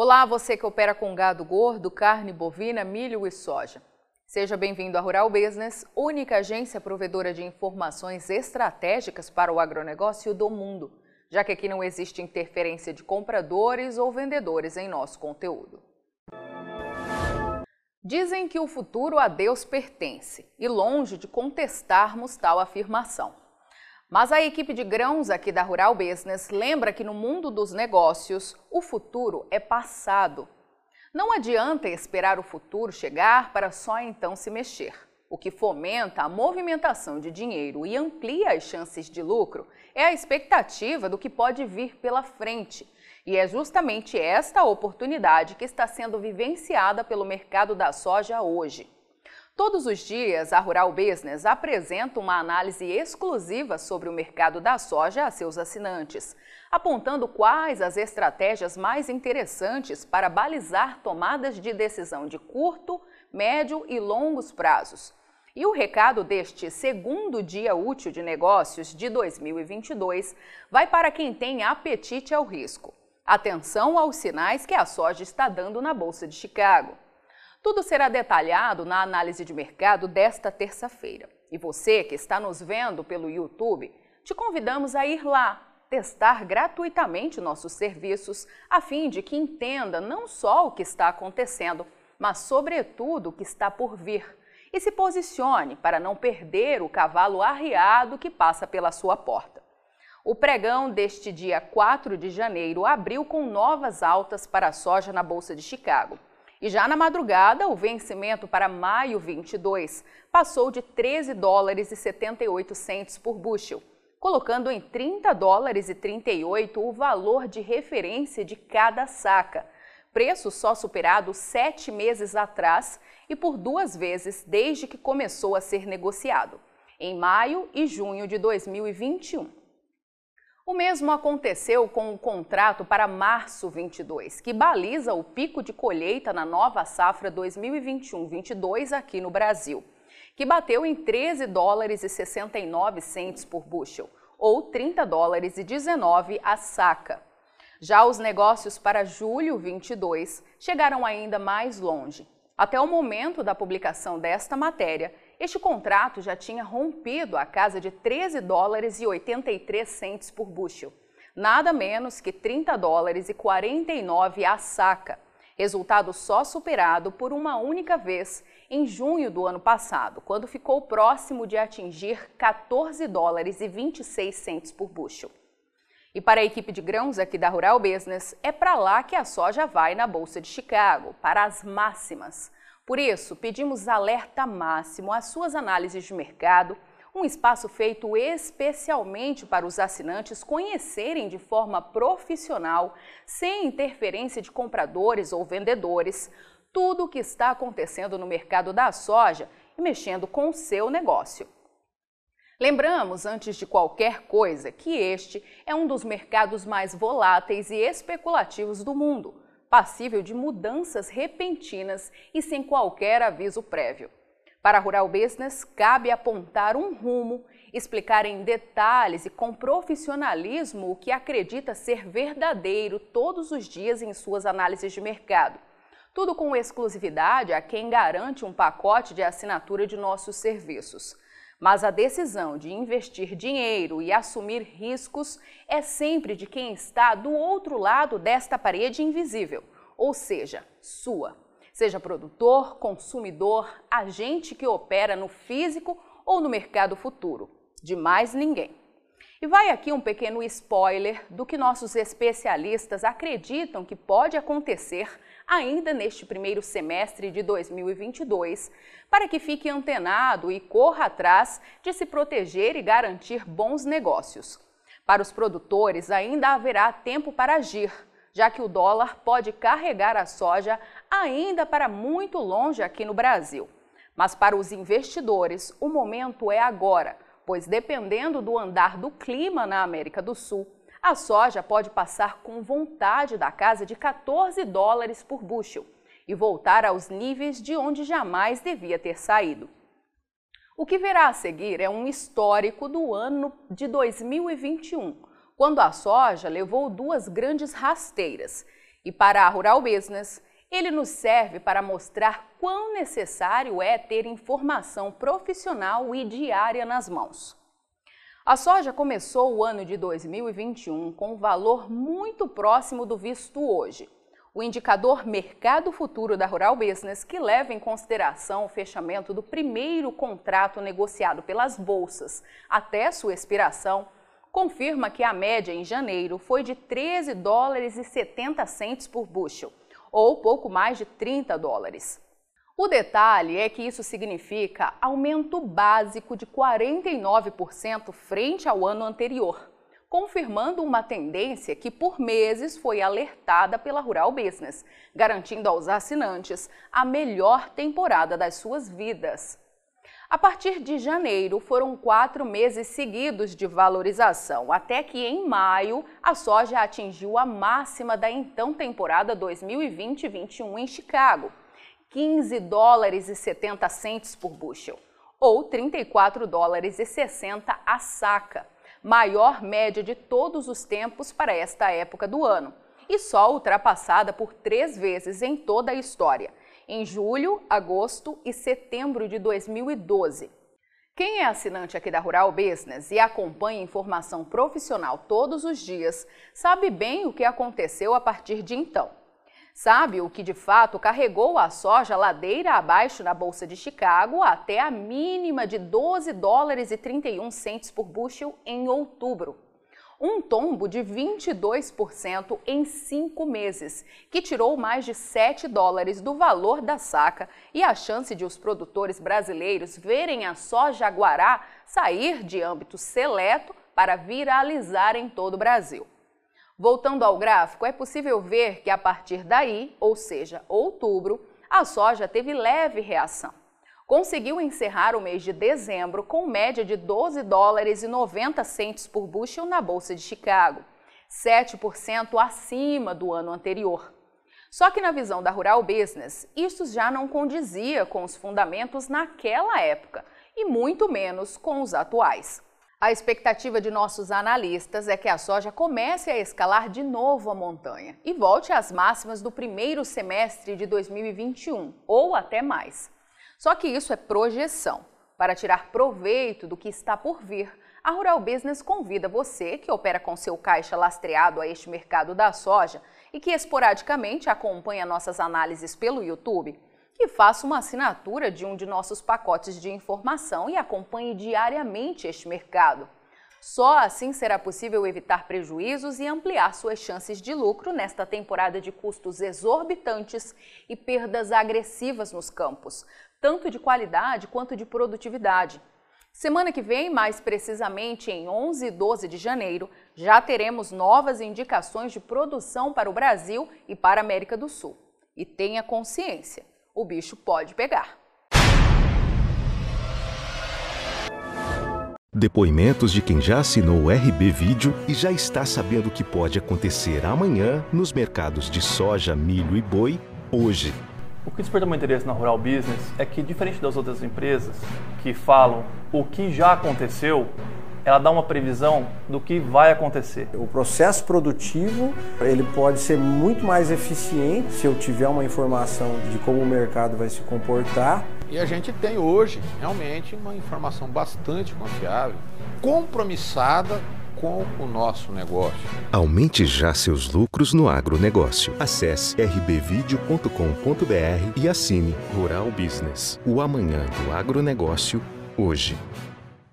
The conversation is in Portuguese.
Olá, você que opera com gado gordo, carne bovina, milho e soja. Seja bem-vindo à Rural Business, única agência provedora de informações estratégicas para o agronegócio do mundo, já que aqui não existe interferência de compradores ou vendedores em nosso conteúdo. Dizem que o futuro a Deus pertence, e longe de contestarmos tal afirmação. Mas a equipe de grãos aqui da Rural Business lembra que no mundo dos negócios, o futuro é passado. Não adianta esperar o futuro chegar para só então se mexer. O que fomenta a movimentação de dinheiro e amplia as chances de lucro é a expectativa do que pode vir pela frente. E é justamente esta oportunidade que está sendo vivenciada pelo mercado da soja hoje. Todos os dias, a Rural Business apresenta uma análise exclusiva sobre o mercado da soja a seus assinantes, apontando quais as estratégias mais interessantes para balizar tomadas de decisão de curto, médio e longos prazos. E o recado deste segundo dia útil de negócios de 2022 vai para quem tem apetite ao risco. Atenção aos sinais que a soja está dando na Bolsa de Chicago. Tudo será detalhado na análise de mercado desta terça-feira. E você que está nos vendo pelo YouTube, te convidamos a ir lá testar gratuitamente nossos serviços, a fim de que entenda não só o que está acontecendo, mas, sobretudo, o que está por vir. E se posicione para não perder o cavalo arriado que passa pela sua porta. O pregão deste dia 4 de janeiro abriu com novas altas para a soja na Bolsa de Chicago. E já na madrugada, o vencimento para maio 22 passou de 13 dólares e 78 centes por bushel, colocando em 30 dólares e 38 o valor de referência de cada saca, preço só superado sete meses atrás e por duas vezes desde que começou a ser negociado, em maio e junho de 2021. O mesmo aconteceu com o contrato para março 22, que baliza o pico de colheita na nova safra 2021-22 aqui no Brasil, que bateu em 13 dólares e 69 centes por bushel, ou 30 dólares e 19 a saca. Já os negócios para julho 22 chegaram ainda mais longe. Até o momento da publicação desta matéria, este contrato já tinha rompido a casa de 13 dólares e 83 centes por bushel, nada menos que 30 dólares e 49 a saca, resultado só superado por uma única vez em junho do ano passado, quando ficou próximo de atingir 14 dólares e 26 centes por bushel. E para a equipe de grãos aqui da Rural Business, é para lá que a soja vai na Bolsa de Chicago, para as máximas. Por isso, pedimos alerta máximo às suas análises de mercado, um espaço feito especialmente para os assinantes conhecerem de forma profissional, sem interferência de compradores ou vendedores, tudo o que está acontecendo no mercado da soja e mexendo com o seu negócio. Lembramos, antes de qualquer coisa, que este é um dos mercados mais voláteis e especulativos do mundo passível de mudanças repentinas e sem qualquer aviso prévio. Para a Rural Business, cabe apontar um rumo, explicar em detalhes e com profissionalismo o que acredita ser verdadeiro todos os dias em suas análises de mercado. Tudo com exclusividade a quem garante um pacote de assinatura de nossos serviços. Mas a decisão de investir dinheiro e assumir riscos é sempre de quem está do outro lado desta parede invisível, ou seja, sua. Seja produtor, consumidor, agente que opera no físico ou no mercado futuro. De mais ninguém. E vai aqui um pequeno spoiler do que nossos especialistas acreditam que pode acontecer ainda neste primeiro semestre de 2022, para que fique antenado e corra atrás de se proteger e garantir bons negócios. Para os produtores, ainda haverá tempo para agir, já que o dólar pode carregar a soja ainda para muito longe aqui no Brasil. Mas para os investidores, o momento é agora pois dependendo do andar do clima na América do Sul, a soja pode passar com vontade da casa de 14 dólares por bushel e voltar aos níveis de onde jamais devia ter saído. O que verá a seguir é um histórico do ano de 2021, quando a soja levou duas grandes rasteiras E para a Rural Business, ele nos serve para mostrar quão necessário é ter informação profissional e diária nas mãos. A soja começou o ano de 2021 com um valor muito próximo do visto hoje. O indicador Mercado Futuro da Rural Business, que leva em consideração o fechamento do primeiro contrato negociado pelas bolsas até sua expiração, confirma que a média em janeiro foi de 13 dólares e 70 centes por bushel, ou pouco mais de 30 dólares. O detalhe é que isso significa aumento básico de 49% frente ao ano anterior, confirmando uma tendência que por meses foi alertada pela Rural Business, garantindo aos assinantes a melhor temporada das suas vidas. A partir de janeiro, foram quatro meses seguidos de valorização, até que em maio a soja atingiu a máxima da então temporada 2020-21 em Chicago 15 dólares e 70 centes por bushel, ou 34 dólares e 60 a saca, maior média de todos os tempos para esta época do ano, e só ultrapassada por três vezes em toda a história, em julho, agosto e setembro de 2012. Quem é assinante aqui da Rural Business e acompanha informação profissional todos os dias, sabe bem o que aconteceu a partir de então. Sabe o que de fato carregou a soja ladeira abaixo na Bolsa de Chicago até a mínima de 12 dólares e 31 centes por bushel em outubro? Um tombo de 22% em cinco meses, que tirou mais de 7 dólares do valor da saca e a chance de os produtores brasileiros verem a soja guará sair de âmbito seleto para viralizar em todo o Brasil. Voltando ao gráfico, é possível ver que a partir daí, ou seja, outubro, a soja teve leve reação. Conseguiu encerrar o mês de dezembro com média de 12 dólares e 90 centes por bushel na Bolsa de Chicago, 7% acima do ano anterior. Só que na visão da Rural Business, isso já não condizia com os fundamentos naquela época e muito menos com os atuais. A expectativa de nossos analistas é que a soja comece a escalar de novo a montanha e volte às máximas do primeiro semestre de 2021 ou até mais. Só que isso é projeção. Para tirar proveito do que está por vir, a Rural Business convida você, que opera com seu caixa lastreado a este mercado da soja e que esporadicamente acompanha nossas análises pelo YouTube, que faça uma assinatura de um de nossos pacotes de informação e acompanhe diariamente este mercado. Só assim será possível evitar prejuízos e ampliar suas chances de lucro nesta temporada de custos exorbitantes e perdas agressivas nos campos, tanto de qualidade quanto de produtividade. Semana que vem, mais precisamente em 11 e 12 de janeiro, já teremos novas indicações de produção para o Brasil e para a América do Sul. E tenha consciência o bicho pode pegar. Depoimentos de quem já assinou o RB Vídeo e já está sabendo o que pode acontecer amanhã nos mercados de soja, milho e boi hoje. O que desperta meu interesse na Rural Business é que, diferente das outras empresas que falam o que já aconteceu, ela dá uma previsão do que vai acontecer. O processo produtivo ele pode ser muito mais eficiente se eu tiver uma informação de como o mercado vai se comportar. E a gente tem hoje realmente uma informação bastante confiável, compromissada com o nosso negócio. Aumente já seus lucros no agronegócio. Acesse rbvideo.com.br e assine Rural Business, o amanhã do agronegócio, hoje.